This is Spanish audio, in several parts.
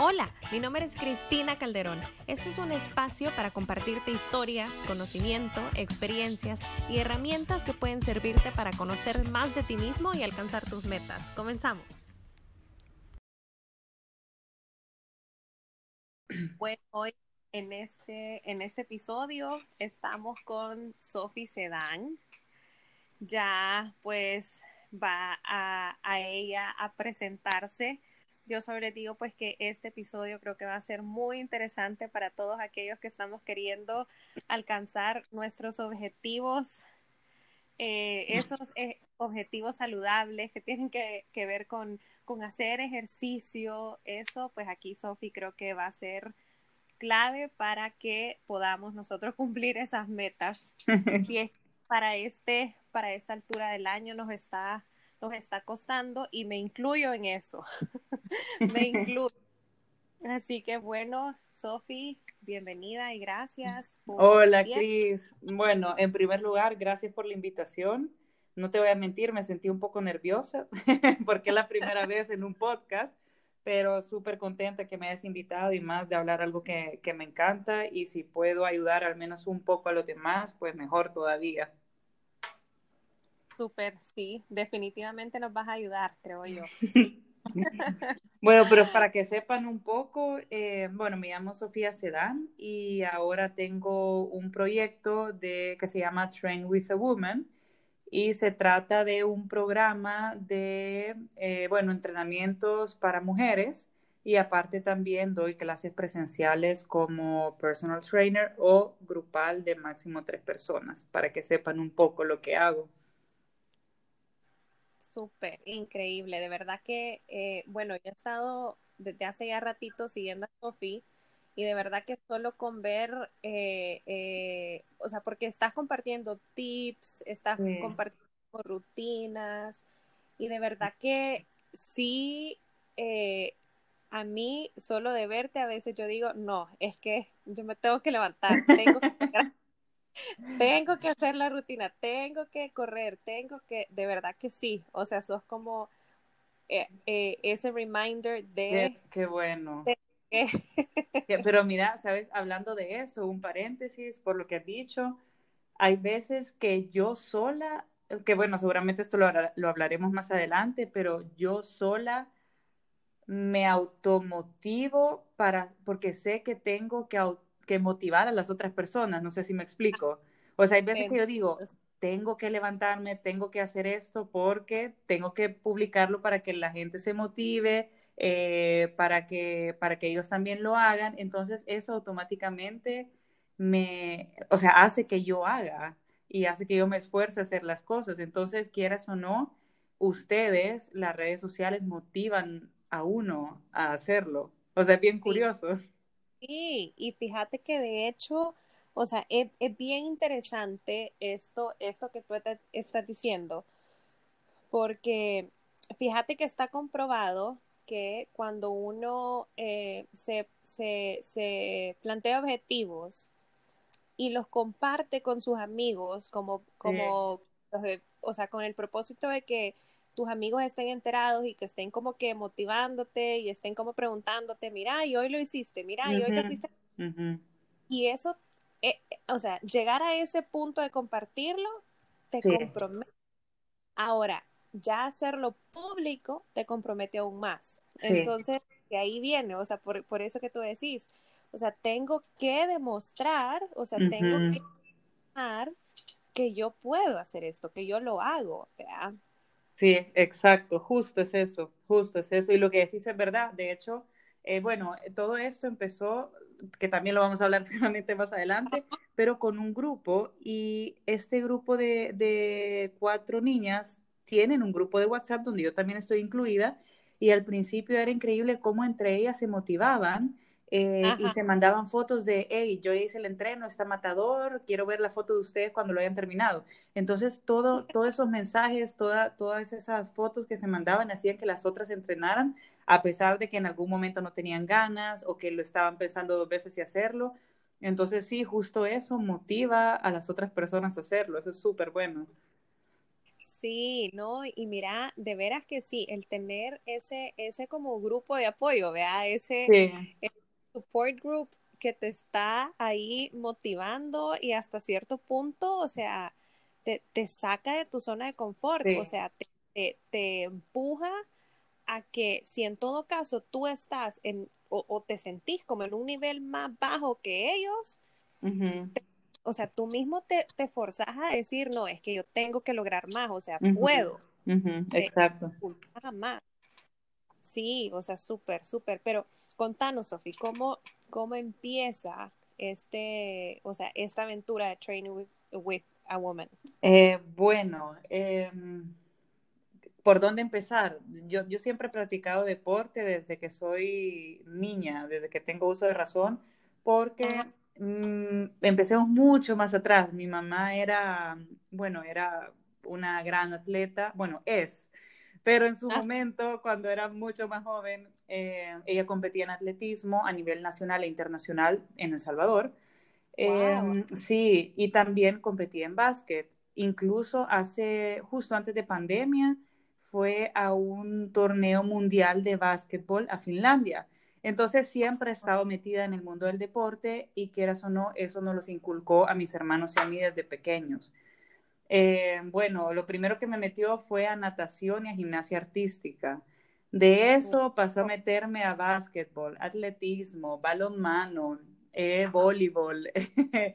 Hola, mi nombre es Cristina Calderón. Este es un espacio para compartirte historias, conocimiento, experiencias y herramientas que pueden servirte para conocer más de ti mismo y alcanzar tus metas. Comenzamos. Bueno, hoy en este, en este episodio estamos con Sophie Sedán. Ya pues va a, a ella a presentarse yo sobre digo pues que este episodio creo que va a ser muy interesante para todos aquellos que estamos queriendo alcanzar nuestros objetivos, eh, esos eh, objetivos saludables que tienen que, que ver con, con, hacer ejercicio, eso pues aquí Sofi creo que va a ser clave para que podamos nosotros cumplir esas metas. si es para este, para esta altura del año nos está nos está costando y me incluyo en eso. me incluyo. Así que bueno, Sofi, bienvenida y gracias. Hola, Cris. Bueno, en primer lugar, gracias por la invitación. No te voy a mentir, me sentí un poco nerviosa porque es la primera vez en un podcast, pero súper contenta que me hayas invitado y más de hablar algo que, que me encanta y si puedo ayudar al menos un poco a los demás, pues mejor todavía. Súper, sí, definitivamente nos vas a ayudar, creo yo. bueno, pero para que sepan un poco, eh, bueno, me llamo Sofía Sedán y ahora tengo un proyecto de, que se llama Train with a Woman y se trata de un programa de, eh, bueno, entrenamientos para mujeres y aparte también doy clases presenciales como personal trainer o grupal de máximo tres personas para que sepan un poco lo que hago súper increíble. De verdad que, eh, bueno, yo he estado desde hace ya ratito siguiendo a Sofi y de verdad que solo con ver, eh, eh, o sea, porque estás compartiendo tips, estás compartiendo rutinas y de verdad que sí, a mí solo de verte a veces yo digo, no, es que yo me tengo que levantar, tengo que tengo que hacer la rutina, tengo que correr, tengo que, de verdad que sí, o sea, sos como eh, eh, ese reminder de... Qué, bueno. Pero mira, sabes, hablando de eso, un paréntesis por lo que has dicho, hay veces que yo sola, que bueno, seguramente esto lo, lo hablaremos más adelante, pero yo sola me automotivo para, porque sé que tengo que que motivar a las otras personas, no sé si me explico. O sea, hay veces que yo digo, tengo que levantarme, tengo que hacer esto porque tengo que publicarlo para que la gente se motive, eh, para, que, para que ellos también lo hagan. Entonces eso automáticamente me, o sea, hace que yo haga y hace que yo me esfuerce a hacer las cosas. Entonces, quieras o no, ustedes, las redes sociales, motivan a uno a hacerlo. O sea, es bien curioso. Sí, y fíjate que de hecho, o sea, es, bien interesante esto, esto que tú estás diciendo, porque fíjate que está comprobado que cuando uno eh, se, se, se, plantea objetivos y los comparte con sus amigos, como, como, o sea, con el propósito de que tus amigos estén enterados y que estén como que motivándote y estén como preguntándote, mira, y hoy lo hiciste, mira, y hoy lo hiciste. Y eso, eh, o sea, llegar a ese punto de compartirlo, te compromete. Ahora, ya hacerlo público te compromete aún más. Entonces, de ahí viene, o sea, por, por, eso que tú decís, o sea, tengo que demostrar, o sea, tengo que demostrar que yo puedo hacer esto, que yo lo hago, ¿verdad? Sí, exacto, justo es eso, justo es eso. Y lo que decís es verdad. De hecho, eh, bueno, todo esto empezó, que también lo vamos a hablar seguramente más adelante, pero con un grupo y este grupo de, de cuatro niñas tienen un grupo de WhatsApp donde yo también estoy incluida y al principio era increíble cómo entre ellas se motivaban eh, y se mandaban fotos de, hey, yo hice el entreno, está matador, quiero ver la foto de ustedes cuando lo hayan terminado. Entonces, todo, todos esos mensajes, toda, todas esas fotos que se mandaban hacían que las otras entrenaran, a pesar de que en algún momento no tenían ganas o que lo estaban pensando dos veces y hacerlo. Entonces, sí, justo eso motiva a las otras personas a hacerlo. Eso es súper bueno. Sí, no, y mira, de veras que sí, el tener ese, ese como grupo de apoyo, vea, ese, ese support group que te está ahí motivando y hasta cierto punto, o sea, te, te saca de tu zona de confort, o sea, te, te, empuja a que si en todo caso tú estás en o, te sentís como en un nivel más bajo que ellos, o sea, tú mismo te, te forzas a decir, no, es que yo tengo que lograr más, o sea, puedo. Exacto. Más. Sí, o sea, súper, súper, pero contanos, Sofi, ¿cómo, ¿cómo empieza este, o sea, esta aventura de Training with, a Woman? Eh, bueno, em, ¿por dónde empezar? Yo, yo siempre he practicado deporte desde que soy niña, desde que tengo uso de razón, porque mm, empecemos mucho más atrás. Mi mamá era, bueno, era una gran atleta, bueno, es, pero en su ah. momento, cuando era mucho más joven, eh, ella competía en atletismo a nivel nacional e internacional en El Salvador. Em, sí, y también competía en básquet. Incluso hace, justo antes de pandemia, fue a un torneo mundial de básquetbol a Finlandia. Entonces siempre he estado metida en el mundo del deporte y quieras o no, eso nos los inculcó a mis hermanos y a mí desde pequeños. Eh, bueno, lo primero que me metió fue a natación y a gimnasia artística. De eso pasó a meterme a básquetbol, atletismo, balonmano, eh, voleibol.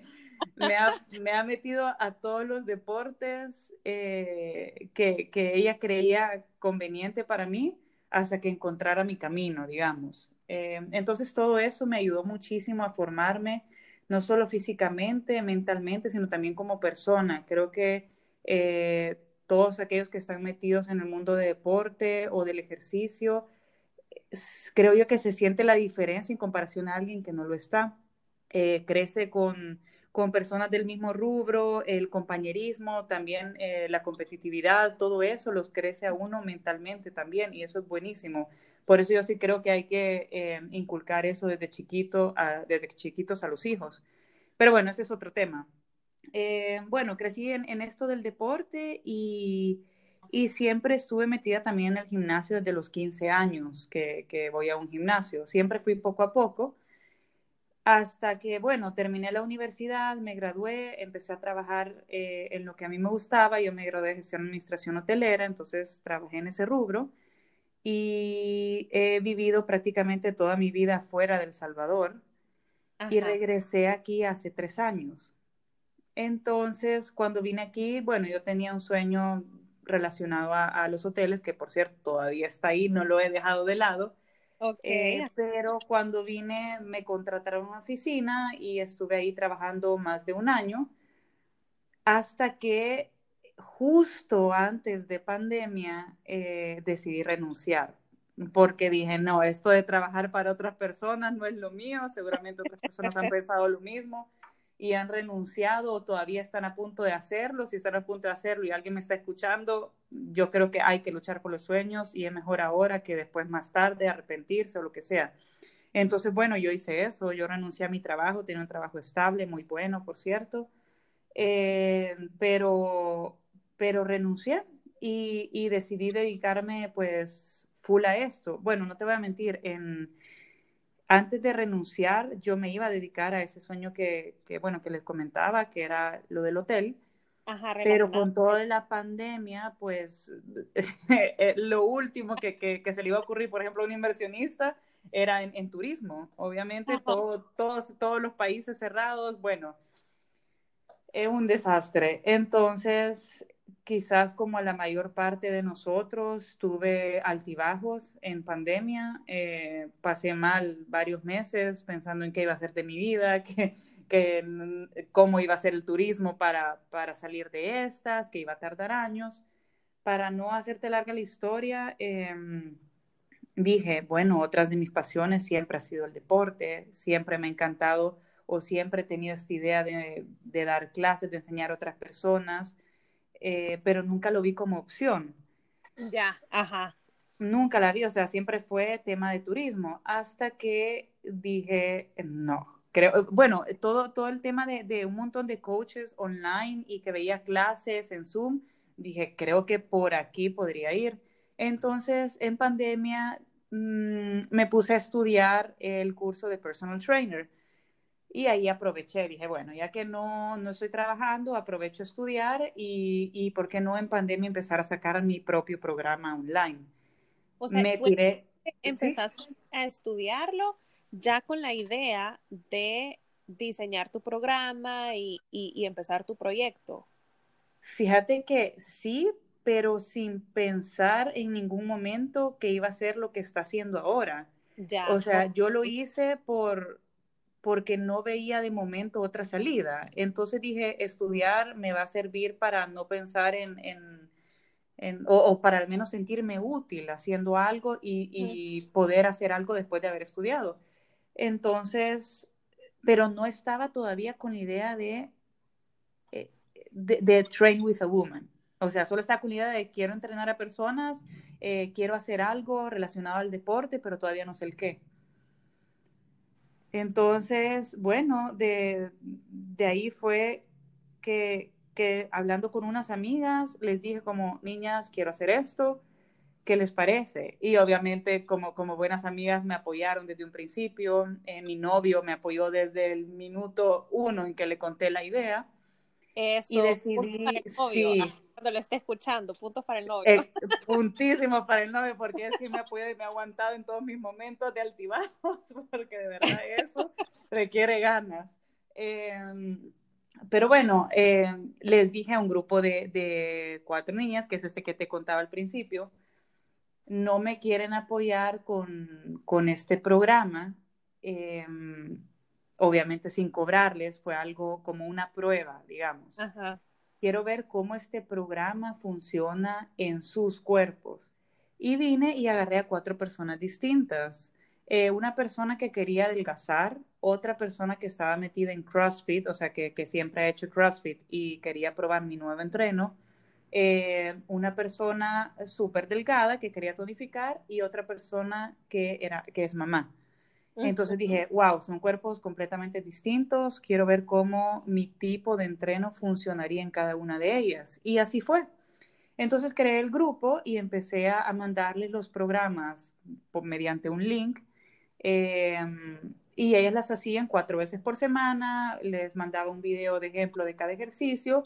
me, ha, me, ha, metido a todos los deportes eh, que, ella creía conveniente para mí hasta que encontrara mi camino, digamos. Entonces todo eso me ayudó muchísimo a formarme, no solo físicamente, mentalmente, sino también como persona. Creo que eh, todos aquellos que están metidos en el mundo de deporte o del ejercicio, creo yo que se siente la diferencia en comparación a alguien que no lo está. crece con con personas del mismo rubro, el compañerismo, también eh, la competitividad, todo eso los crece a uno mentalmente también y eso es buenísimo. Por eso yo sí creo que hay que eh, inculcar eso desde chiquito, desde chiquitos a los hijos. Pero bueno, ese es otro tema. Eh, bueno, crecí en, esto del deporte y, y, siempre estuve metida también en el gimnasio desde los 15 años que, que voy a un gimnasio. Siempre fui poco a poco hasta que, bueno, terminé la universidad, me gradué, empecé a trabajar eh, en lo que a mí me gustaba, yo me gradué de gestión administración hotelera, entonces trabajé en ese rubro y he vivido prácticamente toda mi vida fuera del Salvador y regresé aquí hace tres años. Entonces, cuando vine aquí, bueno, yo tenía un sueño relacionado a los hoteles, que por cierto todavía está ahí, no lo he dejado de lado eh, pero cuando vine me contrataron una oficina y estuve ahí trabajando más de un año hasta que justo antes de pandemia eh, decidí renunciar porque dije, no, esto de trabajar para otras personas no es lo mío, seguramente otras personas han pensado lo mismo y han renunciado o todavía están a punto de hacerlo, si están a punto de hacerlo y alguien me está escuchando, yo creo que hay que luchar por los sueños y es mejor ahora que después más tarde arrepentirse o lo que sea. Entonces, bueno, yo hice eso, yo renuncié a mi trabajo, tenía un trabajo estable, muy bueno, por cierto, eh, pero, pero renuncié y, y decidí dedicarme pues full a esto. Bueno, no te voy a mentir, en antes de renunciar, yo me iba a dedicar a ese sueño que, bueno, que les comentaba, que era lo del hotel. pero con toda la pandemia, pues eh, lo último que, se le iba a ocurrir, por ejemplo, a un inversionista era en, turismo. Obviamente, todos, todos los países cerrados, bueno, es un desastre. Entonces, quizás como la mayor parte de nosotros, tuve altibajos en pandemia, eh, pasé mal varios meses pensando en qué iba a ser de mi vida, que, que, cómo iba a ser el turismo para, para salir de estas, que iba a tardar años. Para no hacerte larga la historia, em, dije, bueno, otras de mis pasiones siempre ha sido el deporte, siempre me ha encantado o siempre he tenido esta idea de, de dar clases, de enseñar a otras personas eh, pero nunca lo vi como opción. Ya, ajá. Nunca la vi, o sea, siempre fue tema de turismo, hasta que dije, no, creo, bueno, todo, todo el tema de, de un montón de coaches online y que veía clases en Zoom, dije, creo que por aquí podría ir. Entonces, en pandemia, mmm, me puse a estudiar el curso de personal trainer. Y ahí aproveché, dije, bueno, ya que no, no estoy trabajando, aprovecho a estudiar y, y, ¿por qué no en pandemia empezar a sacar mi propio programa online? O sea, me tiré, empezaste ¿sí? a estudiarlo ya con la idea de diseñar tu programa y, y, y, empezar tu proyecto. Fíjate que sí, pero sin pensar en ningún momento que iba a ser lo que está haciendo ahora. Ya. O sea, yo lo hice por porque no veía de momento otra salida. Entonces dije, estudiar me va a servir para no pensar en, en, en o, o, para al menos sentirme útil haciendo algo y, y poder hacer algo después de haber estudiado. Entonces, pero no estaba todavía con la idea de, eh, de, de train with a woman. O sea, solo estaba con la idea de quiero entrenar a personas, eh, quiero hacer algo relacionado al deporte, pero todavía no sé el qué. Entonces, bueno, de, de ahí fue que, que, hablando con unas amigas, les dije como, niñas, quiero hacer esto, ¿qué les parece? Y obviamente como, como buenas amigas me apoyaron desde un principio, eh, mi novio me apoyó desde el minuto uno en que le conté la idea. Eso, y decidí, sí, cuando lo esté escuchando, puntos para el novio. Eh, puntísimos para el novio, porque es que me ha apoyado y me ha aguantado en todos mis momentos de altibajos, porque de verdad eso requiere ganas. Eh, pero bueno, eh, les dije a un grupo de, de, cuatro niñas, que es este que te contaba al principio, no me quieren apoyar con, con este programa. Eh, obviamente sin cobrarles, fue algo como una prueba, digamos. Ajá. Quiero ver cómo este programa funciona en sus cuerpos. Y vine y agarré a cuatro personas distintas. Eh, una persona que quería adelgazar, otra persona que estaba metida en CrossFit, o sea, que, siempre ha hecho CrossFit y quería probar mi nuevo entreno. Eh, una persona súper delgada que quería tonificar y otra persona que, era, que es mamá. Entonces dije, wow, son cuerpos completamente distintos, quiero ver cómo mi tipo de entreno funcionaría en cada una de ellas. Y así fue. Entonces creé el grupo y empecé a, mandarles los programas por, mediante un link. Eh, y ellas las hacían cuatro veces por semana, les mandaba un video de ejemplo de cada ejercicio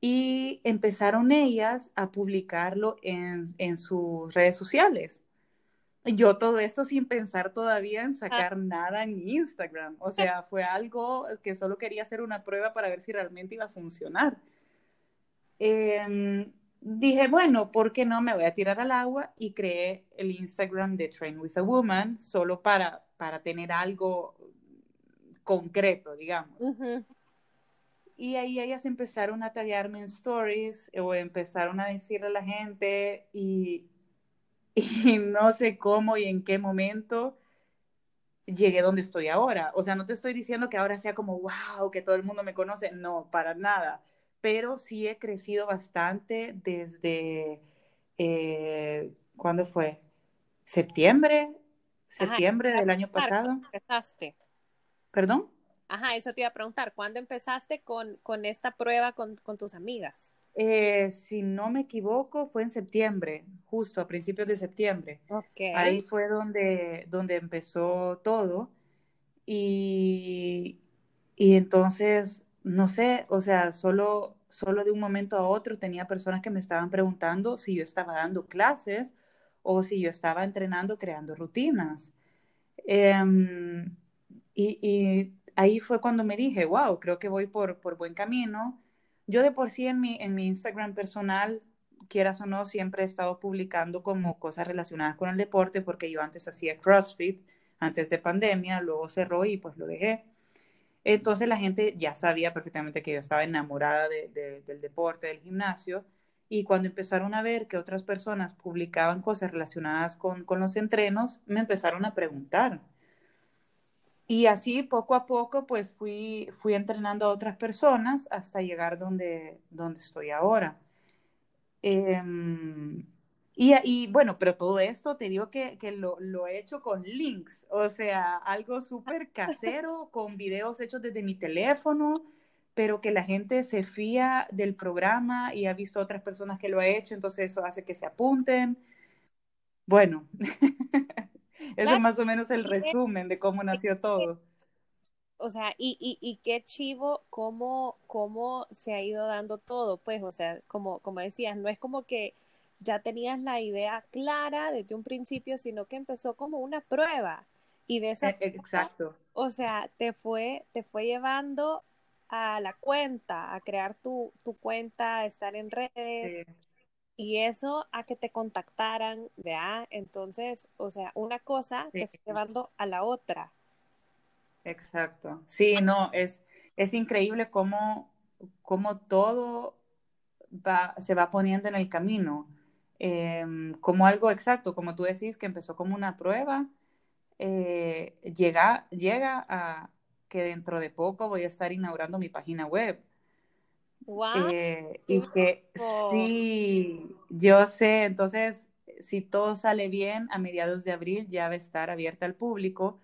y empezaron ellas a publicarlo en, en sus redes sociales yo todo esto sin pensar todavía en sacar ah. nada en Instagram. O sea, fue algo que solo quería hacer una prueba para ver si realmente iba a funcionar. Eh, dije, bueno, ¿por qué no me voy a tirar al agua? Y creé el Instagram de Train with a Woman solo para, para tener algo concreto, digamos. Uh -huh. Y ahí ellas empezaron a tallarme en stories o empezaron a decirle a la gente y y no sé cómo y en qué momento llegué donde estoy ahora. O sea, no te estoy diciendo que ahora sea como, wow, que todo el mundo me conoce, no, para nada. Pero sí he crecido bastante desde, eh, ¿cuándo fue? ¿Septiembre? ¿Septiembre Ajá, del año pasado? Empezaste. ¿Perdón? Ajá, eso te iba a preguntar. ¿Cuándo empezaste con, con esta prueba con, con tus amigas? Eh, si no me equivoco, fue en septiembre, justo a principios de septiembre. Okay. Ahí fue donde, donde empezó todo. Y, y entonces, no sé, o sea, solo, solo de un momento a otro tenía personas que me estaban preguntando si yo estaba dando clases o si yo estaba entrenando, creando rutinas. Eh, y, y, ahí fue cuando me dije, wow, creo que voy por, por buen camino yo de por sí en mi, en mi Instagram personal, quieras o no, siempre he estado publicando como cosas relacionadas con el deporte, porque yo antes hacía CrossFit, antes de pandemia, luego cerró y pues lo dejé. Entonces la gente ya sabía perfectamente que yo estaba enamorada de, de, del deporte, del gimnasio, y cuando empezaron a ver que otras personas publicaban cosas relacionadas con, con los entrenos, me empezaron a preguntar, y así poco a poco pues fui, fui entrenando a otras personas hasta llegar donde, donde estoy ahora. Eh, y, y, bueno, pero todo esto te digo que, que lo, lo, he hecho con links, o sea, algo súper casero, con videos hechos desde mi teléfono, pero que la gente se fía del programa y ha visto otras personas que lo ha hecho, entonces eso hace que se apunten. Bueno, eso es más o menos el resumen de cómo nació todo. O sea, y, y, y qué chivo cómo, cómo se ha ido dando todo, pues, o sea, como, como decías, no es como que ya tenías la idea clara desde un principio, sino que empezó como una prueba. Y de esa e, Exacto. o sea, te fue, te fue llevando a la cuenta, a crear tu, tu cuenta, a estar en redes. Y eso a que te contactaran, ¿verdad? Entonces, o sea, una cosa te fue llevando a la otra. Exacto. Sí, no, es, es increíble cómo, cómo todo va, se va poniendo en el camino. Em, como algo exacto, como tú decís, que empezó como una prueba, eh, llega, llega a que dentro de poco voy a estar inaugurando mi página web. Wow. Eh, y que sí, yo sé, entonces, si todo sale bien, a mediados de abril ya va a estar abierta al público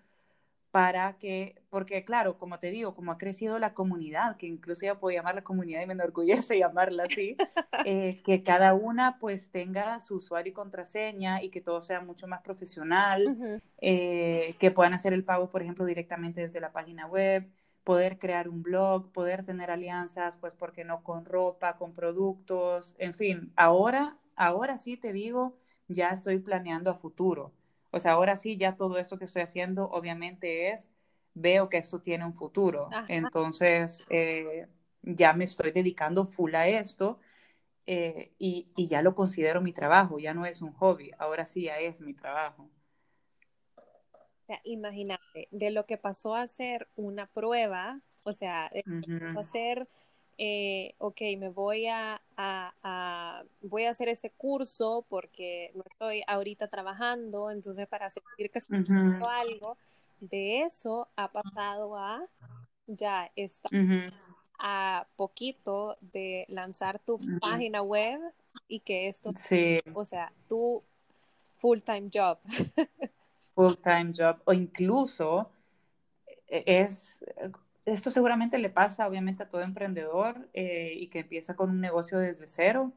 para que, porque claro, como te digo, como ha crecido la comunidad, que incluso ya puedo llamar la comunidad y me enorgullece llamarla así, eh, que cada una pues tenga su usuario y contraseña y que todo sea mucho más profesional, eh, que puedan hacer el pago, por ejemplo, directamente desde la página web, poder crear un blog, poder tener alianzas, pues, porque no con ropa, con productos, en fin, ahora, ahora sí te digo, ya estoy planeando a futuro pues ahora sí, ya todo esto que estoy haciendo obviamente es, veo que esto tiene un futuro. Entonces, eh, ya me estoy dedicando full a esto eh, y, y, ya lo considero mi trabajo, ya no es un hobby, ahora sí ya es mi trabajo. O sea, imagínate, de lo que pasó a ser una prueba, o sea, de a ser eh, ok, me voy a, voy a hacer este curso porque no estoy ahorita trabajando, entonces para sentir que estoy haciendo algo, de eso ha pasado a ya está a poquito de lanzar tu página web y que esto, sí. o sea, tu full time job. full time job o incluso e, es esto seguramente le pasa obviamente a todo emprendedor eh, y que empieza con un negocio desde cero.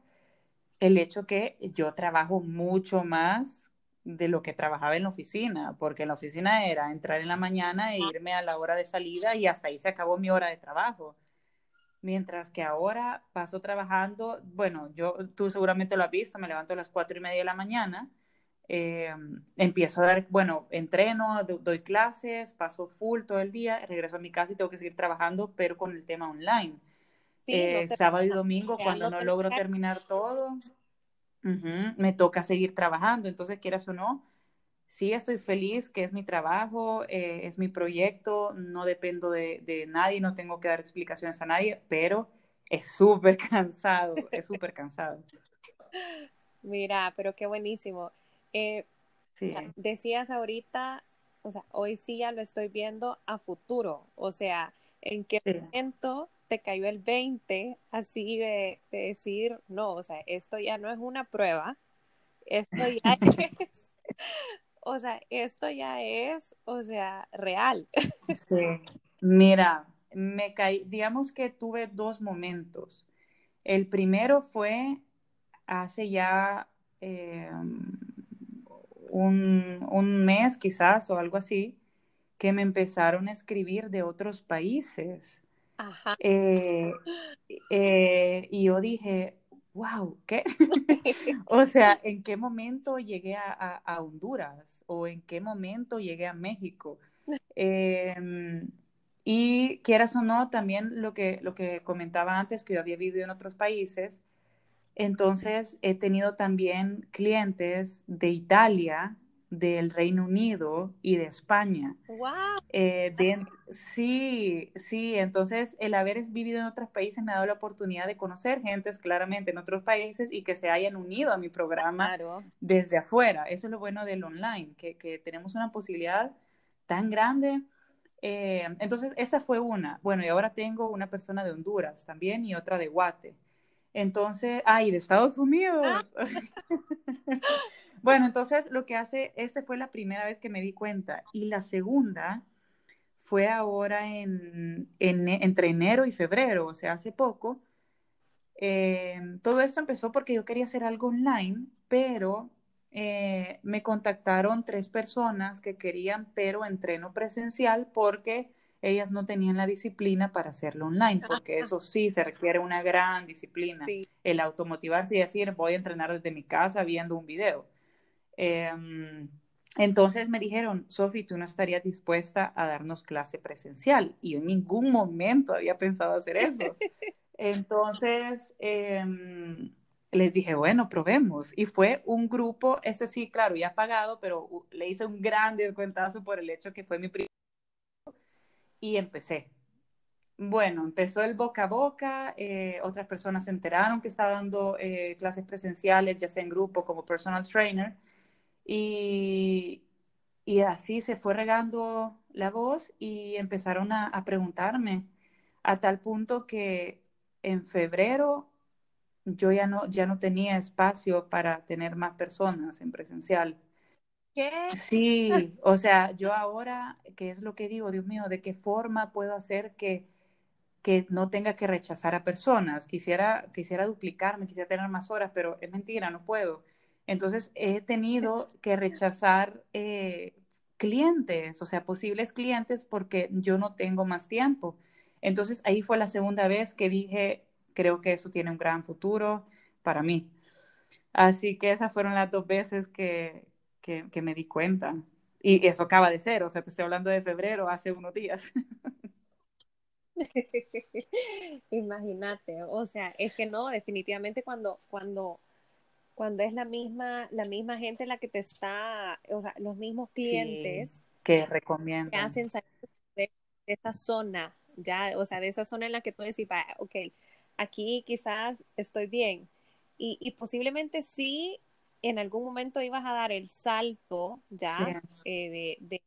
El hecho que yo trabajo mucho más de lo que trabajaba en la oficina, porque en la oficina era entrar en la mañana e irme a la hora de salida y hasta ahí se acabó mi hora de trabajo. Mientras que ahora paso trabajando, bueno, yo, tú seguramente lo has visto, me levanto a las cuatro y media de la mañana eh, empiezo a dar, bueno, entreno, doy clases, paso full todo el día, regreso a mi casa y tengo que seguir trabajando, pero con el tema online. Eh, sábado y domingo, cuando no logro terminar todo, me toca seguir trabajando. Entonces, quieras o no, sí estoy feliz, que es mi trabajo, eh, es mi proyecto, no dependo de, de, nadie, no tengo que dar explicaciones a nadie, pero es súper cansado, es súper cansado. Mira, pero qué buenísimo. Eh, decías ahorita, o sea, hoy sí ya lo estoy viendo a futuro, o sea, ¿en qué momento te cayó el 20 así de, decir, no, o sea, esto ya no es una prueba, esto ya es, o sea, esto ya es, o sea, real. Sí, mira, me caí, digamos que tuve dos momentos. El primero fue hace ya eh, un, mes quizás o algo así, que me empezaron a escribir de otros países. Eh, eh, y yo dije, wow, ¿qué? o sea, ¿en qué momento llegué a, Honduras? ¿O en qué momento llegué a México? Em, y quieras o no, también lo que, lo que comentaba antes, que yo había vivido en otros países, entonces, he tenido también clientes de Italia, del Reino Unido y de España. ¡Wow! Eh, sí, sí, entonces el haber vivido en otros países me ha dado la oportunidad de conocer gentes claramente en otros países y que se hayan unido a mi programa desde afuera. Eso es lo bueno del online, que, tenemos una posibilidad tan grande. Eh, entonces, esa fue una. Bueno, y ahora tengo una persona de Honduras también y otra de Guate. Entonces, ay, de Estados Unidos. Ah. bueno, entonces lo que hace, esta fue la primera vez que me di cuenta. Y la segunda fue ahora en, entre enero y febrero, o sea, hace poco. Em, todo esto empezó porque yo quería hacer algo online, pero eh, me contactaron tres personas que querían, pero entreno presencial porque ellas no tenían la disciplina para hacerlo online, porque eso sí se requiere una gran disciplina, el automotivarse y decir, voy a entrenar desde mi casa viendo un video. Em, entonces me dijeron, Sofi, tú no estarías dispuesta a darnos clase presencial. Y yo en ningún momento había pensado hacer eso. Entonces em, les dije, bueno, probemos. Y fue un grupo, ese sí, claro, ya pagado, pero le hice un gran descuentazo por el hecho que fue mi primer y empecé. Bueno, empezó el boca a boca, eh, otras personas se enteraron que estaba dando eh, clases presenciales, ya sea en grupo como personal trainer, y, y así se fue regando la voz y empezaron a, a preguntarme a tal punto que en febrero yo ya no, ya no tenía espacio para tener más personas en presencial. Sí, o sea, yo ahora, ¿qué es lo que digo? Dios mío, ¿de qué forma puedo hacer que, que no tenga que rechazar a personas? Quisiera, quisiera duplicarme, quisiera tener más horas, pero es mentira, no puedo. Entonces he tenido que rechazar eh, clientes, o sea, posibles clientes porque yo no tengo más tiempo. Entonces ahí fue la segunda vez que dije, creo que eso tiene un gran futuro para mí. Así que esas fueron las dos veces que, que, me di cuenta. Y eso acaba de ser, o sea, te estoy hablando de febrero, hace unos días. Imagínate, o sea, es que no, definitivamente cuando, cuando, cuando es la misma, la misma gente la que te está, o sea, los mismos clientes que recomiendan. Que hacen salir de, esa zona, ya, o sea, de esa zona en la que tú decís, ok, aquí quizás estoy bien. Y, y posiblemente sí en algún momento ibas a dar el salto ya eh, de,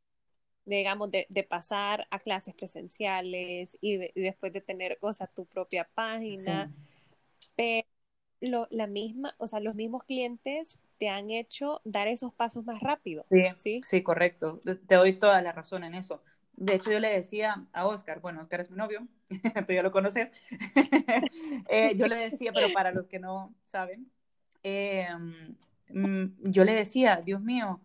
digamos, de, pasar a clases presenciales y, después de tener, o sea, tu propia página. Pero la misma, o sea, los mismos clientes te han hecho dar esos pasos más rápido. Sí, sí, correcto. Te doy toda la razón en eso. De hecho, yo le decía a Oscar, bueno, Oscar es mi novio, tú ya lo conoces, eh, yo le decía, pero para los que no saben, eh, yo le decía, Dios mío,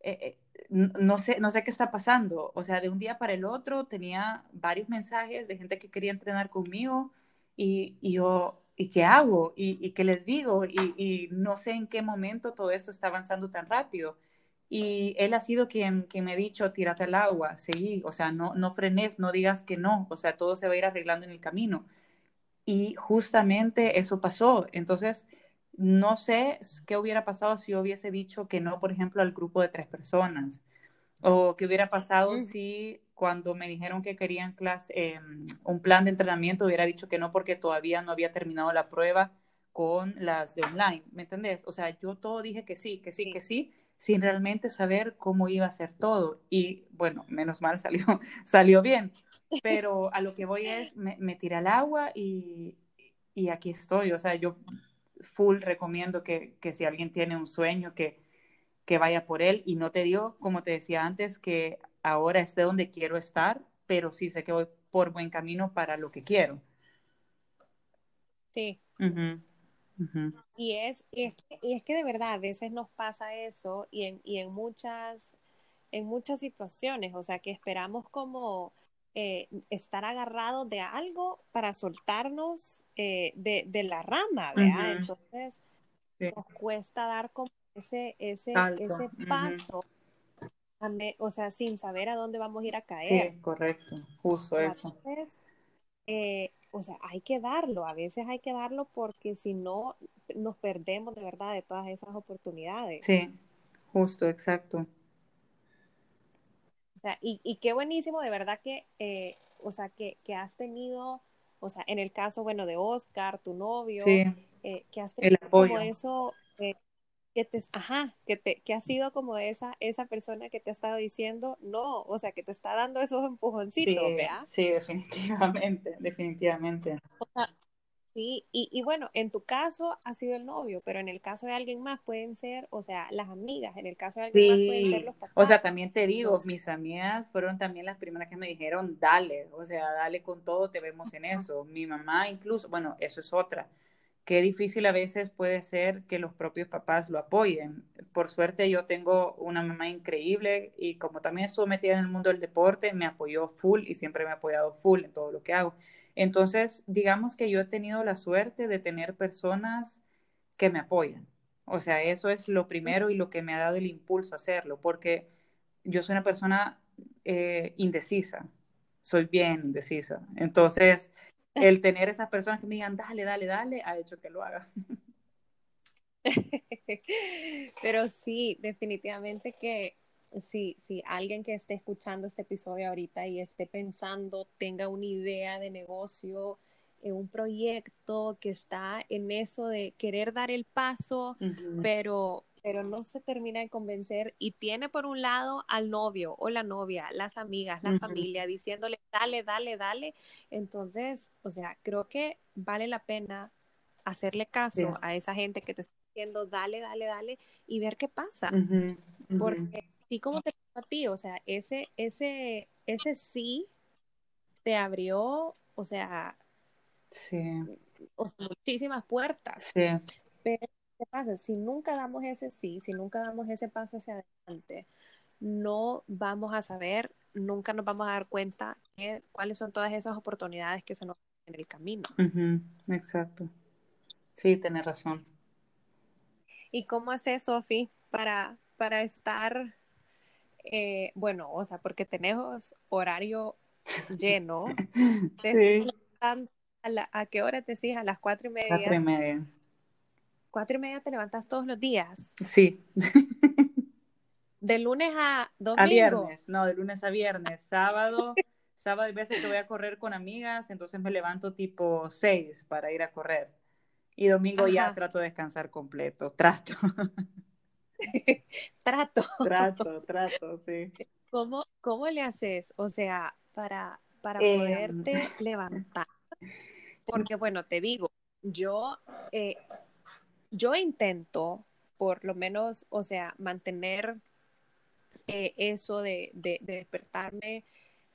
eh, eh, no, sé, no sé qué está pasando. O sea, de un día para el otro tenía varios mensajes de gente que quería entrenar conmigo y, yo, ¿y qué hago? ¿Y, qué les digo? Y, no sé en qué momento todo esto está avanzando tan rápido. Y él ha sido quien, quien me ha dicho, tírate al agua, seguí, o sea, no, no frenes, no digas que no, o sea, todo se va a ir arreglando en el camino. Y justamente eso pasó. Entonces, no sé qué hubiera pasado si yo hubiese dicho que no, por ejemplo, al grupo de tres personas. O qué hubiera pasado si cuando me dijeron que querían clase, em, un plan de entrenamiento hubiera dicho que no porque todavía no había terminado la prueba con las de online. ¿Me entendés? O sea, yo todo dije que sí, que sí, que sí, sin realmente saber cómo iba a ser todo. Y bueno, menos mal salió, salió bien. Pero a lo que voy es, me, me tiré al agua y, y aquí estoy. O sea, yo full recomiendo que, si alguien tiene un sueño, que, que vaya por él. Y no te digo, como te decía antes, que ahora esté donde quiero estar, pero sí sé que voy por buen camino para lo que quiero. Sí. Y, es, y, es, y es que de verdad a veces nos pasa eso y en, y en muchas en muchas situaciones, o sea que esperamos como eh, estar agarrados de algo para soltarnos eh, de, de, la rama, ¿verdad? Entonces, nos cuesta dar como ese, ese, ese paso, o sea, sin saber a dónde vamos a ir a caer. Sí, correcto, justo eso. Eh, o sea, hay que darlo, a veces hay que darlo porque si no, nos perdemos de verdad de todas esas oportunidades. Sí, justo, exacto sea, y, y qué buenísimo, de verdad que, eh, o sea, que, que, has tenido, o sea, en el caso, bueno, de Oscar, tu novio, eh, que has tenido como eso, eh, que te, ajá, que te, que ha sido como esa, esa persona que te ha estado diciendo, no, o sea, que te está dando esos empujoncitos, sí, Sí, definitivamente, definitivamente. O sea, Sí, y, y, bueno, en tu caso ha sido el novio, pero en el caso de alguien más pueden ser, o sea, las amigas, en el caso de alguien más pueden ser los papás. O sea, también te digo, mis amigas fueron también las primeras que me dijeron, dale, o sea, dale con todo, te vemos en eso. Mi mamá incluso, bueno, eso es otra. Qué difícil a veces puede ser que los propios papás lo apoyen. Por suerte yo tengo una mamá increíble y como también estuvo metida en el mundo del deporte, me apoyó full y siempre me ha apoyado full en todo lo que hago. Entonces, digamos que yo he tenido la suerte de tener personas que me apoyan. O sea, eso es lo primero y lo que me ha dado el impulso a hacerlo, porque yo soy una persona eh, indecisa, soy bien indecisa. Entonces, el tener esas personas que me digan, dale, dale, dale, ha hecho que lo haga. Pero sí, definitivamente que si, si alguien que esté escuchando este episodio ahorita y esté pensando, tenga una idea de negocio, en un proyecto que está en eso de querer dar el paso, pero, pero no se termina de convencer y tiene por un lado al novio o la novia, las amigas, la familia, diciéndole, dale, dale, dale. Entonces, o sea, creo que vale la pena hacerle caso a esa gente que te está diciendo, dale, dale, dale, y ver qué pasa. Porque así como te a ti, o sea, ese, ese, ese sí te abrió, o sea, muchísimas puertas. Sí. Pero, ¿qué pasa? Si nunca damos ese sí, si nunca damos ese paso hacia adelante, no vamos a saber, nunca nos vamos a dar cuenta de cuáles son todas esas oportunidades que se nos en el camino. Exacto. Sí, tienes razón. ¿Y cómo haces, Sofi, para, para estar eh, bueno, o sea, porque tenemos horario lleno. sí. a, qué hora te decís? A las cuatro y media. Cuatro y media. Cuatro y media te levantas todos los días. Sí. De lunes a domingo. A viernes, no, de lunes a viernes. Sábado, sábado hay veces que voy a correr con amigas, entonces me levanto tipo seis para ir a correr. Y domingo ya trato de descansar completo, trato. trato. Trato, trato, sí. ¿Cómo, ¿Cómo le haces? O sea, para, para em. poderte levantar. Porque, bueno, te digo, yo, eh, yo intento, por lo menos, o sea, mantener eh, eso de, de, despertarme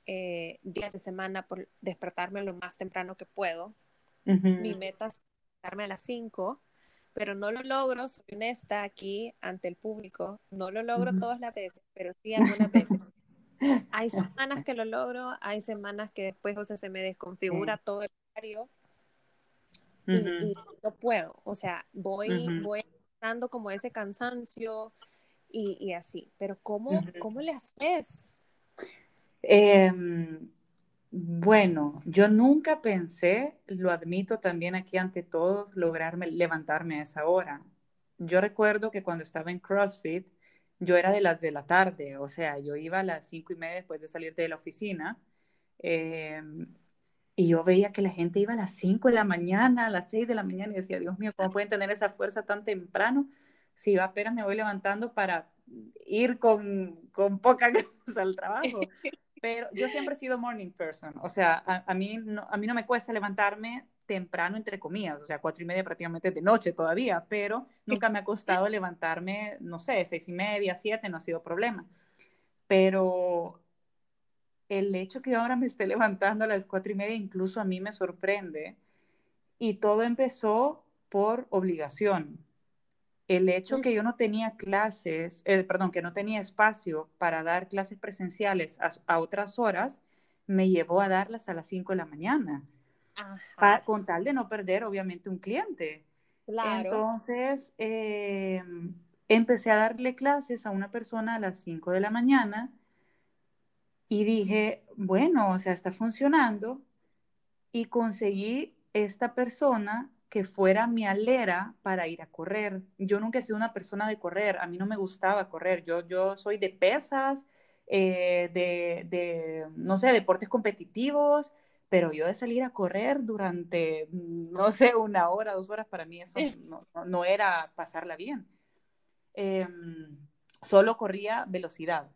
eh, días de semana, por despertarme lo más temprano que puedo. Mi meta es despertarme a las 5 pero no lo logro, soy honesta aquí ante el público, no lo logro todas las veces, pero sí algunas veces. Hay semanas que lo logro, hay semanas que después, o sea, se me desconfigura todo el horario y, no puedo, o sea, voy, voy dando como ese cansancio y, así, pero ¿cómo, ¿cómo le haces? Eh, bueno, yo nunca pensé, lo admito también aquí ante todos, lograrme levantarme a esa hora. Yo recuerdo que cuando estaba en CrossFit, yo era de las de la tarde, o sea, yo iba a las cinco y media después de salir de la oficina em, y yo veía que la gente iba a las cinco de la mañana, a las seis de la mañana y decía, Dios mío, ¿cómo pueden tener esa fuerza tan temprano? Si yo apenas me voy levantando para ir con, con poca ganas al trabajo. Pero yo siempre he sido morning person, o sea, a, mí, no, a mí no me cuesta levantarme temprano, entre comillas, o sea, cuatro y media prácticamente de noche todavía, pero nunca me ha costado levantarme, no sé, seis y media, siete, no ha sido problema. Pero el hecho que ahora me esté levantando a las cuatro y media incluso a mí me sorprende. Y todo empezó por obligación el hecho que yo no tenía clases, eh, perdón, que no tenía espacio para dar clases presenciales a, otras horas, me llevó a darlas a las 5 de la mañana, con tal de no perder, obviamente, un cliente. Entonces, em, empecé a darle clases a una persona a las 5 de la mañana y dije, bueno, o sea, está funcionando y conseguí esta persona que fuera mi alera para ir a correr. Yo nunca he sido una persona de correr, a mí no me gustaba correr, yo, yo soy de pesas, eh, de, no sé, deportes competitivos, pero yo de salir a correr durante, no sé, una hora, dos horas, para mí eso no, era pasarla bien. Em, solo corría velocidad.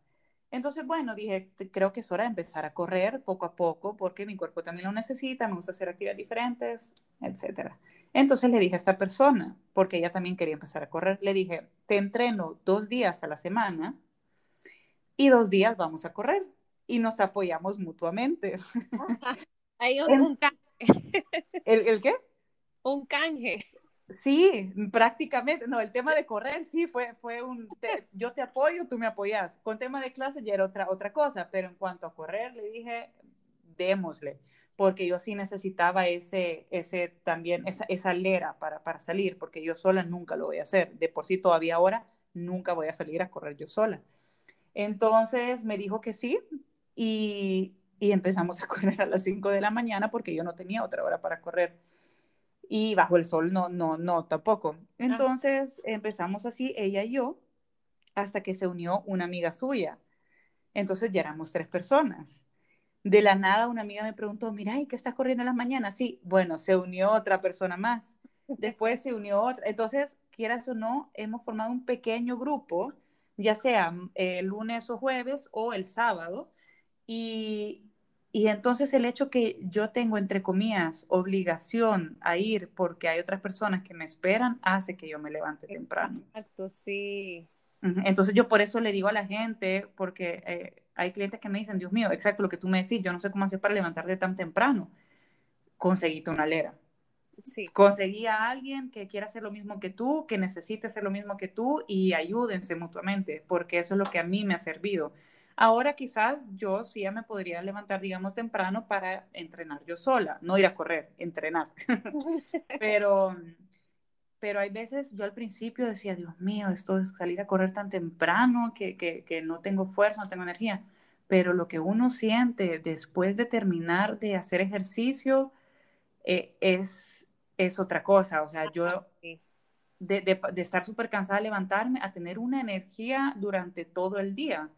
Entonces, bueno, dije, creo que es hora de empezar a correr poco a poco porque mi cuerpo también lo necesita, me gusta hacer actividades diferentes, etc. Entonces le dije a esta persona, porque ella también quería empezar a correr, le dije, te entreno dos días a la semana y dos días vamos a correr y nos apoyamos mutuamente. Hay un, canje. ¿El, ¿El qué? Un canje. Sí, prácticamente. No, el tema de correr sí fue, fue un, yo te apoyo, tú me apoyas. Con tema de clase ya era otra, otra cosa, pero en cuanto a correr, le dije, démosle, porque yo sí necesitaba ese, ese también, esa, esa lera para, para salir, porque yo sola nunca lo voy a hacer. De por sí todavía ahora nunca voy a salir a correr yo sola. Entonces me dijo que sí y, y empezamos a correr a las 5 de la mañana porque yo no tenía otra hora para correr y bajo el sol no, no, no, tampoco. Ah. Entonces empezamos así, ella y yo, hasta que se unió una amiga suya. Entonces ya éramos tres personas. De la nada una amiga me preguntó, mira, ¿y qué estás corriendo en las mañanas? Sí, bueno, se unió otra persona más. Después se unió otra. Entonces, quieras o no, hemos formado un pequeño grupo, ya sea el lunes o jueves o el sábado, y, y entonces el hecho que yo tengo, entre comillas, obligación a ir porque hay otras personas que me esperan, hace que yo me levante temprano. Exacto, sí. Entonces yo por eso le digo a la gente, porque eh, hay clientes que me dicen, Dios mío, exacto lo que tú me decís, yo no sé cómo hacer para levantarte tan temprano. Conseguiste una lera. Sí. Conseguí a alguien que quiera hacer lo mismo que tú, que necesite hacer lo mismo que tú y ayúdense mutuamente, porque eso es lo que a mí me ha servido Ahora quizás yo sí ya me podría levantar, digamos, temprano para entrenar yo sola, no ir a correr, entrenar. pero, pero hay veces, yo al principio decía, Dios mío, esto es salir a correr tan temprano que, que, que no tengo fuerza, no tengo energía. Pero lo que uno siente después de terminar de hacer ejercicio eh, es, es otra cosa. O sea, yo de, de, de estar súper cansada de levantarme a tener una energía durante todo el día.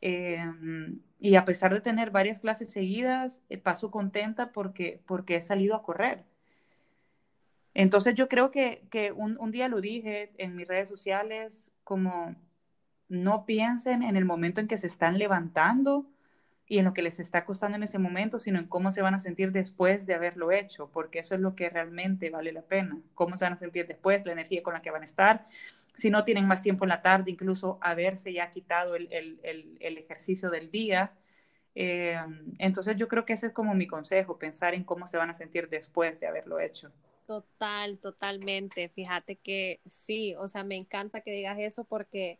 Em, y a pesar de tener varias clases seguidas, eh, paso contenta porque, porque he salido a correr. Entonces yo creo que, que un, un, día lo dije en mis redes sociales, como no piensen en el momento en que se están levantando y en lo que les está costando en ese momento, sino en cómo se van a sentir después de haberlo hecho, porque eso es lo que realmente vale la pena, cómo se van a sentir después, la energía con la que van a estar si no tienen más tiempo en la tarde, incluso haberse ya quitado el, el, el, ejercicio del día. Eh, entonces yo creo que ese es como mi consejo, pensar en cómo se van a sentir después de haberlo hecho. Total, totalmente. Fíjate que sí, o sea, me encanta que digas eso porque,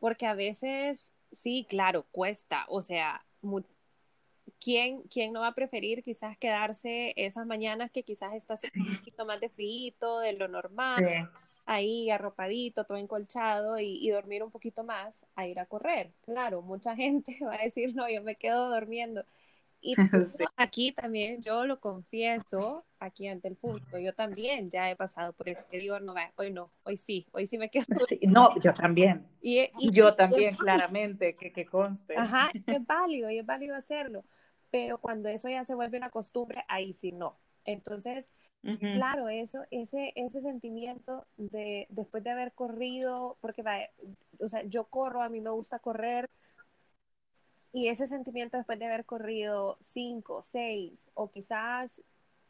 porque a veces, sí, claro, cuesta, o sea, ¿quién, ¿quién no va a preferir quizás quedarse esas mañanas que quizás está un poquito más de frío de lo normal? ahí arropadito, todo encolchado y, dormir un poquito más a ir a correr. Claro, mucha gente va a decir, no, yo me quedo durmiendo. Y aquí también yo lo confieso, aquí ante el público, yo también ya he pasado por eso. Digo, no, hoy no, hoy sí, hoy sí me quedo. no, yo también. Y, yo también, claramente, que, que conste. Ajá, es válido y es válido hacerlo. Pero cuando eso ya se vuelve una costumbre, ahí sí no. Entonces, Claro, eso, ese, ese sentimiento de después de haber corrido, porque o sea, yo corro, a mí me gusta correr, y ese sentimiento después de haber corrido cinco, seis, o quizás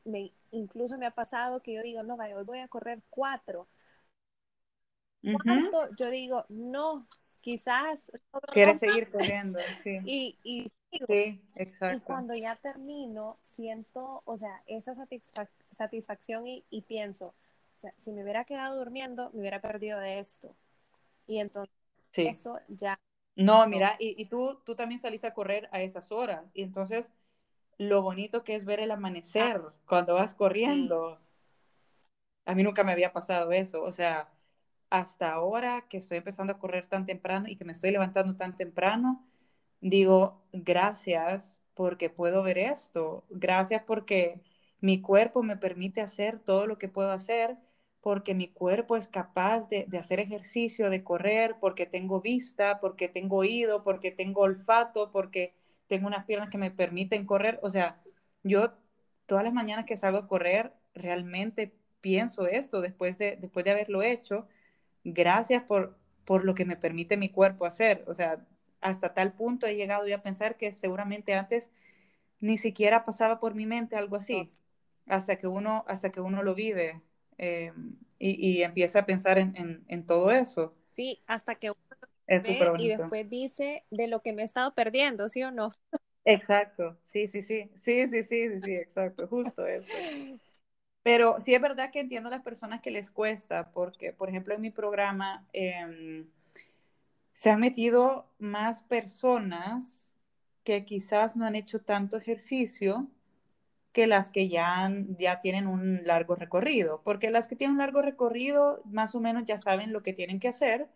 me, incluso me ha pasado que yo digo, no, vaya, hoy voy a correr cuatro. Yo digo, no, quizás. Quieres seguir corriendo, sí. Y, y Sí, exacto. Y cuando ya termino, siento, o sea, esa satisfacción y, pienso, o sea, si me hubiera quedado durmiendo, me hubiera perdido de esto. Y entonces eso ya... No, mira, y, y, tú, tú también saliste a correr a esas horas. Y entonces, lo bonito que es ver el amanecer ah. cuando vas corriendo. A mí nunca me había pasado eso. O sea, hasta ahora que estoy empezando a correr tan temprano y que me estoy levantando tan temprano, digo, gracias porque puedo ver esto, gracias porque mi cuerpo me permite hacer todo lo que puedo hacer, porque mi cuerpo es capaz de, hacer ejercicio, de correr, porque tengo vista, porque tengo oído, porque tengo olfato, porque tengo unas piernas que me permiten correr. O sea, yo todas las mañanas que salgo a correr, realmente pienso esto después de, después de haberlo hecho. Gracias por, por lo que me permite mi cuerpo hacer. O sea, hasta tal punto he llegado ya a pensar que seguramente antes ni siquiera pasaba por mi mente algo así, hasta que uno, hasta que uno lo vive eh, y, y, empieza a pensar en, en, todo eso. Sí, hasta que uno ve y después dice de lo que me he estado perdiendo, ¿sí o no? Exacto, sí, sí, sí, sí, sí, sí, sí, sí, exacto, justo eso. Pero sí es verdad que entiendo a las personas que les cuesta, porque, por ejemplo, en mi programa eh, se han metido más personas que quizás no han hecho tanto ejercicio que las que ya, ya tienen un largo recorrido, porque las que tienen un largo recorrido más o menos ya saben lo que tienen que hacer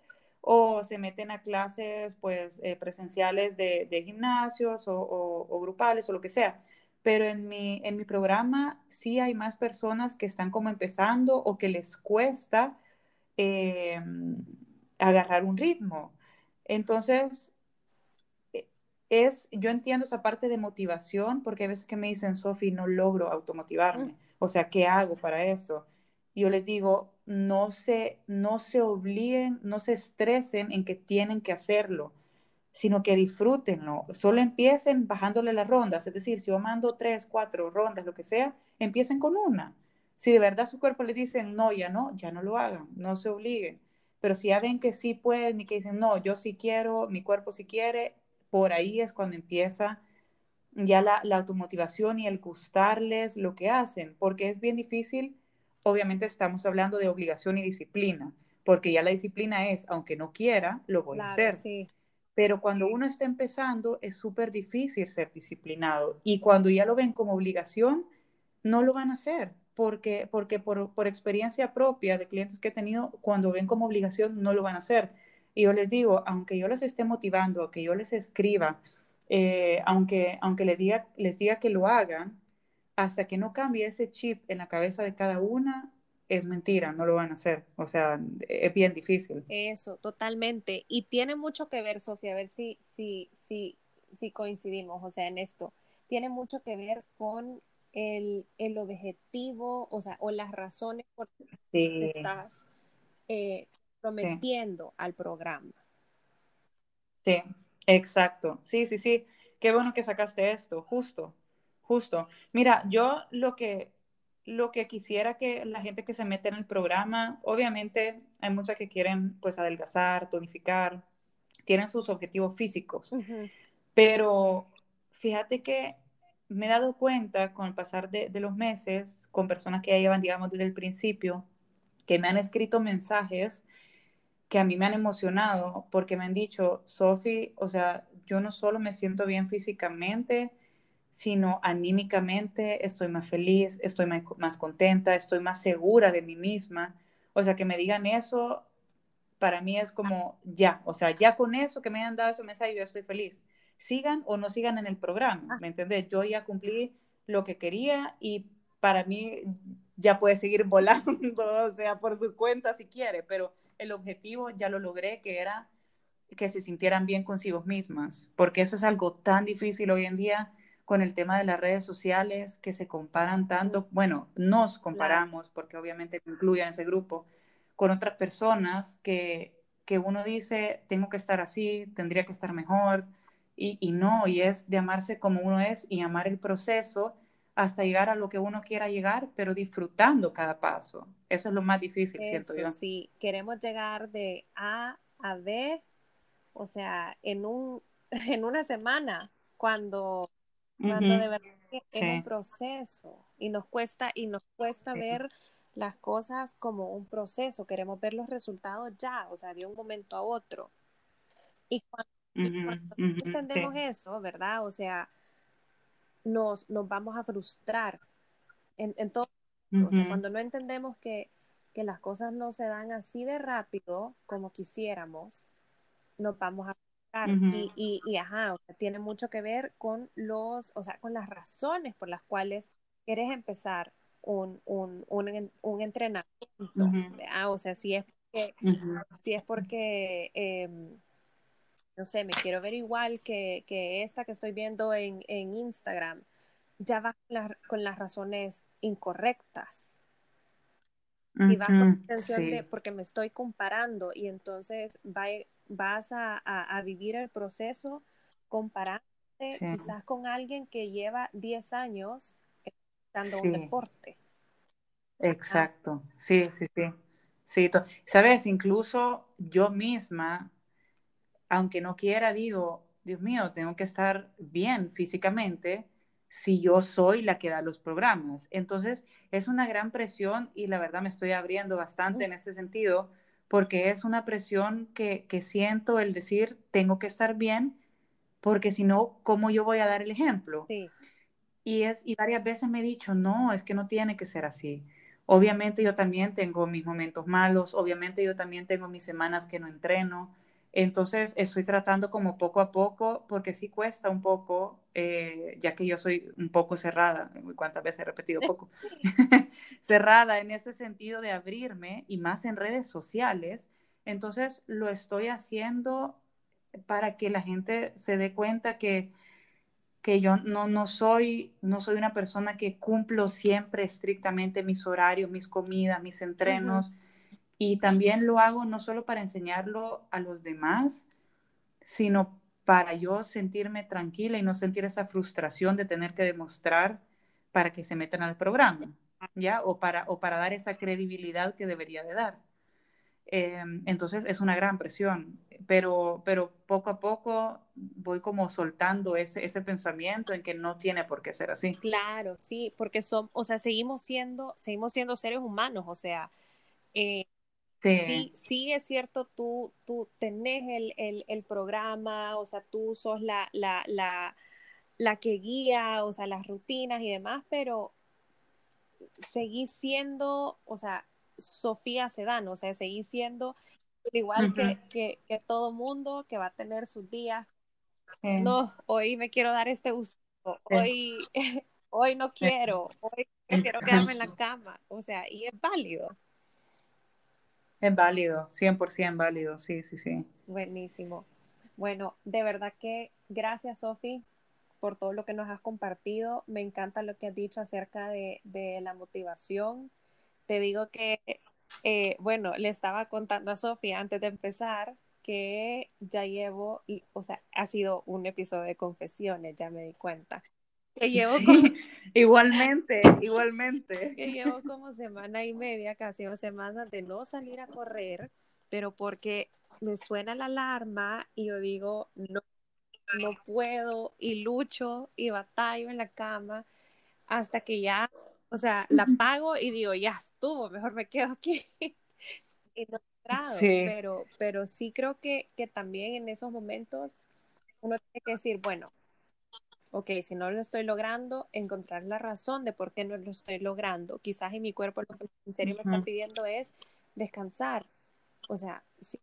o se meten a clases pues eh, presenciales de, de gimnasios o, grupales o lo que sea. Pero en mi, en mi programa sí hay más personas que están como empezando o que les cuesta eh, agarrar un ritmo. Entonces, es, yo entiendo esa parte de motivación porque a veces que me dicen, Sofi, no logro automotivarme. O sea, ¿qué hago para eso? Yo les digo, no se, no se obliguen, no se estresen en que tienen que hacerlo, sino que disfrútenlo. Solo empiecen bajándole las rondas. Es decir, si yo mando tres, cuatro rondas, lo que sea, empiecen con una. Si de verdad su cuerpo les dice, no, ya no, ya no lo hagan, no se obliguen. Pero si ya ven que sí pueden y que dicen, no, yo sí quiero, mi cuerpo sí quiere, por ahí es cuando empieza ya la, la automotivación y el gustarles lo que hacen, porque es bien difícil obviamente estamos hablando de obligación y disciplina, porque ya la disciplina es, aunque no quiera, lo voy a hacer. Pero cuando uno está empezando, es súper difícil ser disciplinado. Y cuando ya lo ven como obligación, no lo van a hacer. Porque, porque por, por experiencia propia de clientes que he tenido, cuando ven como obligación, no lo van a hacer. Y yo les digo, aunque yo les esté motivando, aunque yo les escriba, eh, aunque, aunque les, diga, les diga que lo hagan, hasta que no cambie ese chip en la cabeza de cada una, es mentira, no lo van a hacer. O sea, es bien difícil. Eso, totalmente. Y tiene mucho que ver, Sofía, a ver si, si, si, si coincidimos, o sea, en esto. Tiene mucho que ver con el, el objetivo, o sea, o las razones por las que estás eh, prometiendo al programa. Sí, exacto. Sí, sí, sí. Qué bueno que sacaste esto, justo. Justo. Mira, yo lo que, lo que quisiera que la gente que se mete en el programa, obviamente hay muchas que quieren pues adelgazar, tonificar, tienen sus objetivos físicos, pero fíjate que me he dado cuenta con el pasar de, de, los meses, con personas que ya llevan, digamos, desde el principio, que me han escrito mensajes que a mí me han emocionado porque me han dicho, Sofi, o sea, yo no solo me siento bien físicamente, sino anímicamente estoy más feliz, estoy más, contenta, estoy más segura de mí misma. O sea, que me digan eso, para mí es como ya, o sea, ya con eso que me han dado ese mensaje, yo estoy feliz. Sigan o no sigan en el programa, ¿me entiendes? Yo ya cumplí lo que quería y para mí ya puede seguir volando, o sea, por su cuenta si quiere, pero el objetivo ya lo logré, que era que se sintieran bien consigo mismas, porque eso es algo tan difícil hoy en día con el tema de las redes sociales que se comparan tanto, bueno, nos comparamos, porque obviamente me incluyo en ese grupo, con otras personas que, que uno dice, tengo que estar así, tendría que estar mejor, y, y, no, y es de amarse como uno es y amar el proceso hasta llegar a lo que uno quiera llegar, pero disfrutando cada paso. Eso es lo más difícil, siento yo. Sí, queremos llegar de A a B, o sea, en, un, en una semana, cuando cuando de verdad es un proceso y nos cuesta y nos cuesta ver las cosas como un proceso, queremos ver los resultados ya, o sea, de un momento a otro. Y cuando, entendemos eso, ¿verdad? O sea, nos, nos vamos a frustrar en, en todo. O sea, cuando no entendemos que, que las cosas no se dan así de rápido como quisiéramos, nos vamos a y, y, ajá, tiene mucho que ver con los, o sea, con las razones por las cuales quieres empezar un, un, un, un entrenamiento, O sea, si es porque, si es porque em, no sé, me quiero ver igual que, que esta que estoy viendo en, en Instagram, ya va con, las razones incorrectas. Y va con la intención de, porque me estoy comparando y entonces va, vas a, a, vivir el proceso comparándote quizás con alguien que lleva 10 años dando un deporte. Exacto, sí, sí, sí. sí. Sabes, incluso yo misma, aunque no quiera, digo, Dios mío, tengo que estar bien físicamente si yo soy la que da los programas. Entonces, es una gran presión y la verdad me estoy abriendo bastante en ese sentido porque es una presión que, que siento el decir, tengo que estar bien, porque si no, ¿cómo yo voy a dar el ejemplo? Sí. Y, es, y varias veces me he dicho, no, es que no tiene que ser así. Obviamente yo también tengo mis momentos malos, obviamente yo también tengo mis semanas que no entreno, entonces estoy tratando como poco a poco, porque sí cuesta un poco, eh, ya que yo soy un poco cerrada, cuántas veces he repetido poco, cerrada en ese sentido de abrirme y más en redes sociales. Entonces lo estoy haciendo para que la gente se dé cuenta que, que yo no, no, soy, no soy una persona que cumplo siempre estrictamente mis horarios, mis comidas, mis entrenos. Y también lo hago no solo para enseñarlo a los demás, sino para yo sentirme tranquila y no sentir esa frustración de tener que demostrar para que se metan al programa, ¿ya? O para, o para dar esa credibilidad que debería de dar. Em, entonces es una gran presión, pero, pero poco a poco voy como soltando ese, ese pensamiento en que no tiene por qué ser así. Claro, sí, porque son, o sea, seguimos siendo, seguimos siendo seres humanos, o sea, eh, Sí. sí. es cierto, tú, tú tenés el, programa, o sea, tú sos la, la, la, la, que guía, o sea, las rutinas y demás, pero seguís siendo, o sea, Sofía Sedano, o sea, seguís siendo igual que, que, todo mundo que va a tener sus días. No, hoy me quiero dar este gusto, hoy, hoy no quiero, hoy quiero quedarme en la cama, o sea, y es válido. Es válido, 100% válido, sí, sí, sí. Buenísimo. Bueno, de verdad que gracias, Sofi, por todo lo que nos has compartido. Me encanta lo que has dicho acerca de, la motivación. Te digo que, eh, bueno, le estaba contando a Sofi antes de empezar que ya llevo, o sea, ha sido un episodio de confesiones, ya me di cuenta que llevo igualmente, igualmente. Que llevo como semana y media, casi dos semanas de no salir a correr, pero porque me suena la alarma y yo digo, no, no puedo y lucho y batallo en la cama hasta que ya, o sea, la pago y digo, ya estuvo, mejor me quedo aquí. y no sí. pero, pero sí creo que, que también en esos momentos uno tiene que decir, bueno, ok, si no lo estoy logrando, encontrar la razón de por qué no lo estoy logrando. Quizás en mi cuerpo lo que en serio me está pidiendo es descansar. O sea, sin,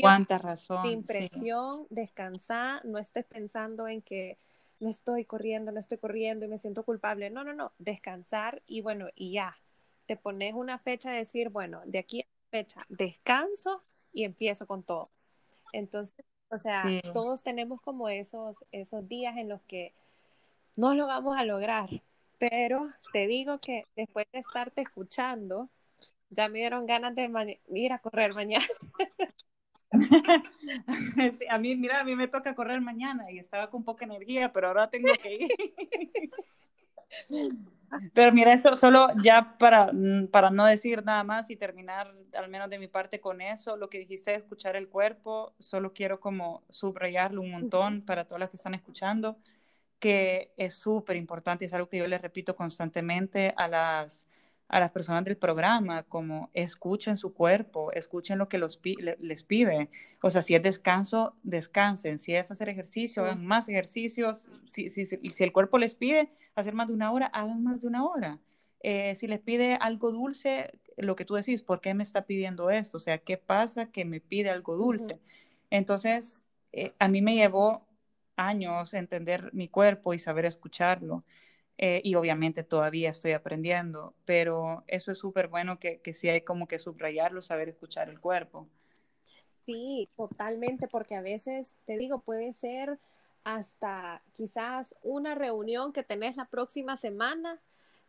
¿cuánta razón? Sin presión, descansar, no estés pensando en que no estoy corriendo, no estoy corriendo y me siento culpable. No, no, no, descansar y bueno, y ya. Te pones una fecha de decir, bueno, de aquí a fecha, descanso y empiezo con todo. Entonces, o sea, todos tenemos como esos, esos días en los que no lo vamos a lograr. Pero te digo que después de estarte escuchando, ya me dieron ganas de ir a correr mañana. a mí, mira, a mí me toca correr mañana y estaba con poca energía, pero ahora tengo que ir. Pero mira, eso solo ya para, para no decir nada más y terminar al menos de mi parte con eso, lo que dijiste de escuchar el cuerpo, solo quiero como subrayarlo un montón para todas las que están escuchando que es súper importante es algo que yo les repito constantemente a las, a las personas del programa, como escuchen su cuerpo, escuchen lo que los, les pide. O sea, si es descanso, descansen. Si es hacer ejercicio, hagan más ejercicios. Si, si, si, el cuerpo les pide hacer más de una hora, hagan más de una hora. Eh, si les pide algo dulce, lo que tú decís, ¿por qué me está pidiendo esto? O sea, ¿qué pasa que me pide algo dulce? Entonces, eh, a mí me llevó años entender mi cuerpo y saber escucharlo. Eh, y obviamente todavía estoy aprendiendo, pero eso es súper bueno que, que sí hay como que subrayarlo, saber escuchar el cuerpo. Sí, totalmente, porque a veces, te digo, puede ser hasta quizás una reunión que tenés la próxima semana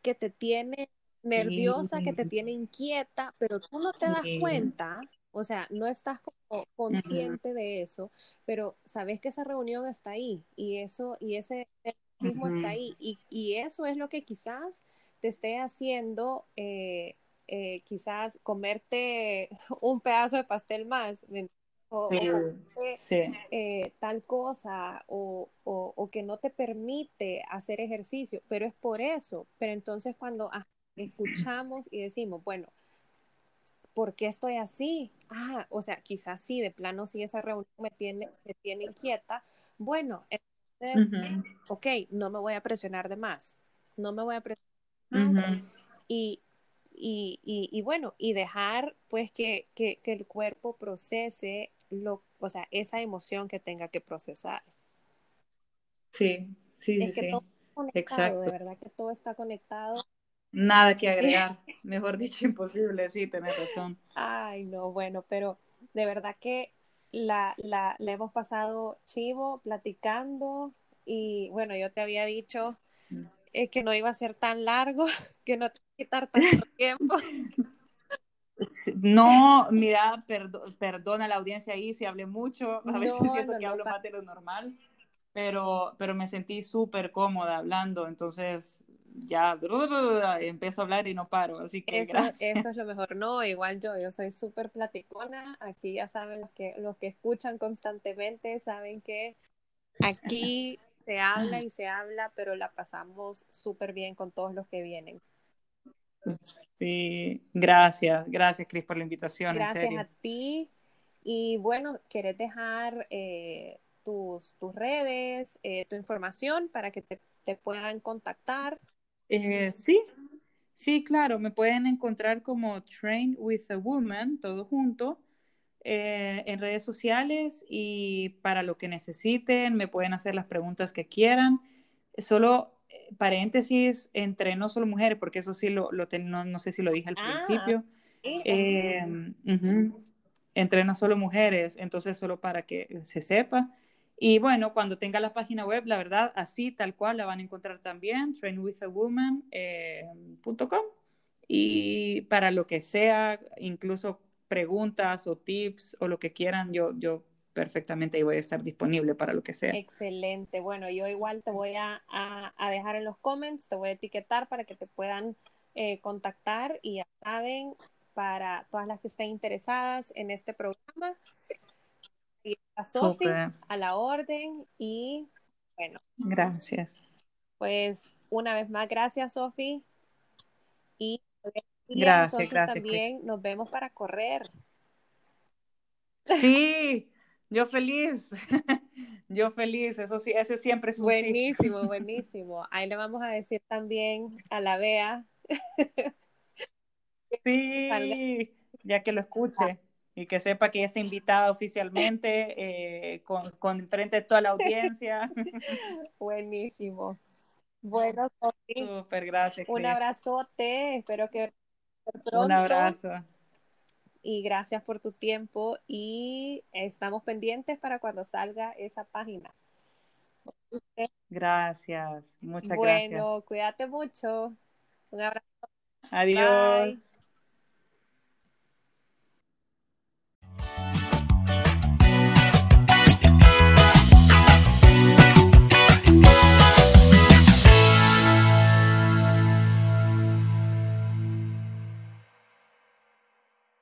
que te tiene nerviosa, que te tiene inquieta, pero tú no te das cuenta O sea, no estás como consciente de eso, pero sabes que esa reunión está ahí y eso y ese mismo está ahí y, y, eso es lo que quizás te esté haciendo eh, eh, quizás comerte un pedazo de pastel más o, eh, tal cosa o, o, que no te permite hacer ejercicio, pero es por eso. Pero entonces cuando escuchamos y decimos, bueno, ¿por qué estoy así? Ah, o sea, quizás sí, de plano sí esa reunión me tiene, me tiene inquieta. Bueno, entonces, ok, no me voy a presionar de más, no me voy a presionar más y, y, y, bueno, y dejar pues que, que, que, el cuerpo procese lo, o sea, esa emoción que tenga que procesar. Sí, sí, es que sí. Todo está conectado, Exacto. De verdad que todo está conectado. Nada que agregar, mejor dicho, imposible, sí, tenés razón. Ay, no, bueno, pero de verdad que la, la, la hemos pasado chivo, platicando, y bueno, yo te había dicho mm. eh, que no iba a ser tan largo, que no te iba a quitar tanto tiempo. No, mira, perdona la audiencia ahí si hablé mucho, a veces siento que hablo más de lo normal, pero, pero me sentí súper cómoda hablando, entonces ya empiezo a hablar y no paro, así que eso, gracias. Eso es lo mejor, no, igual yo, yo soy súper platicona, aquí ya saben los que, los que escuchan constantemente, saben que aquí se habla y se habla, pero la pasamos súper bien con todos los que vienen. Sí, gracias, gracias Cris por la invitación. Gracias a ti. Y bueno, ¿querés dejar eh, tus, tus redes, eh, tu información para que te, te puedan contactar? Eh, sí, sí, claro, me pueden encontrar como Train with a Woman, todo junto, eh, en redes sociales y para lo que necesiten, me pueden hacer las preguntas que quieran. Solo eh, paréntesis, entre no solo mujeres, porque eso sí lo, lo no, no, sé si lo dije al ah, principio. Entre no solo mujeres, entonces solo para que se sepa. Y bueno, cuando tenga la página web, la verdad, así tal cual la van a encontrar también, trainwithawoman.com. Eh, y para lo que sea, incluso preguntas o tips o lo que quieran, yo, yo perfectamente voy a estar disponible para lo que sea. Excelente. Bueno, yo igual te voy a, a, dejar en los comments, te voy a etiquetar para que te puedan eh, contactar y ya saben, para todas las que estén interesadas en este programa, a Sofi a la orden y bueno. Gracias. Pues una vez más, gracias Sofi. Y gracias, gracias. También nos vemos para correr. Sí, yo feliz. Yo feliz, eso sí, ese siempre es un Buenísimo, buenísimo. Ahí le vamos a decir también a la Bea. Sí, ya que lo escuche y que sepa que es invitada oficialmente eh, con, con, frente a toda la audiencia. Buenísimo. Bueno, Súper, gracias. Un abrazote, espero que pronto. Un abrazo. Y gracias por tu tiempo y estamos pendientes para cuando salga esa página. Gracias, muchas gracias. Bueno, cuídate mucho. Un abrazo. Adiós.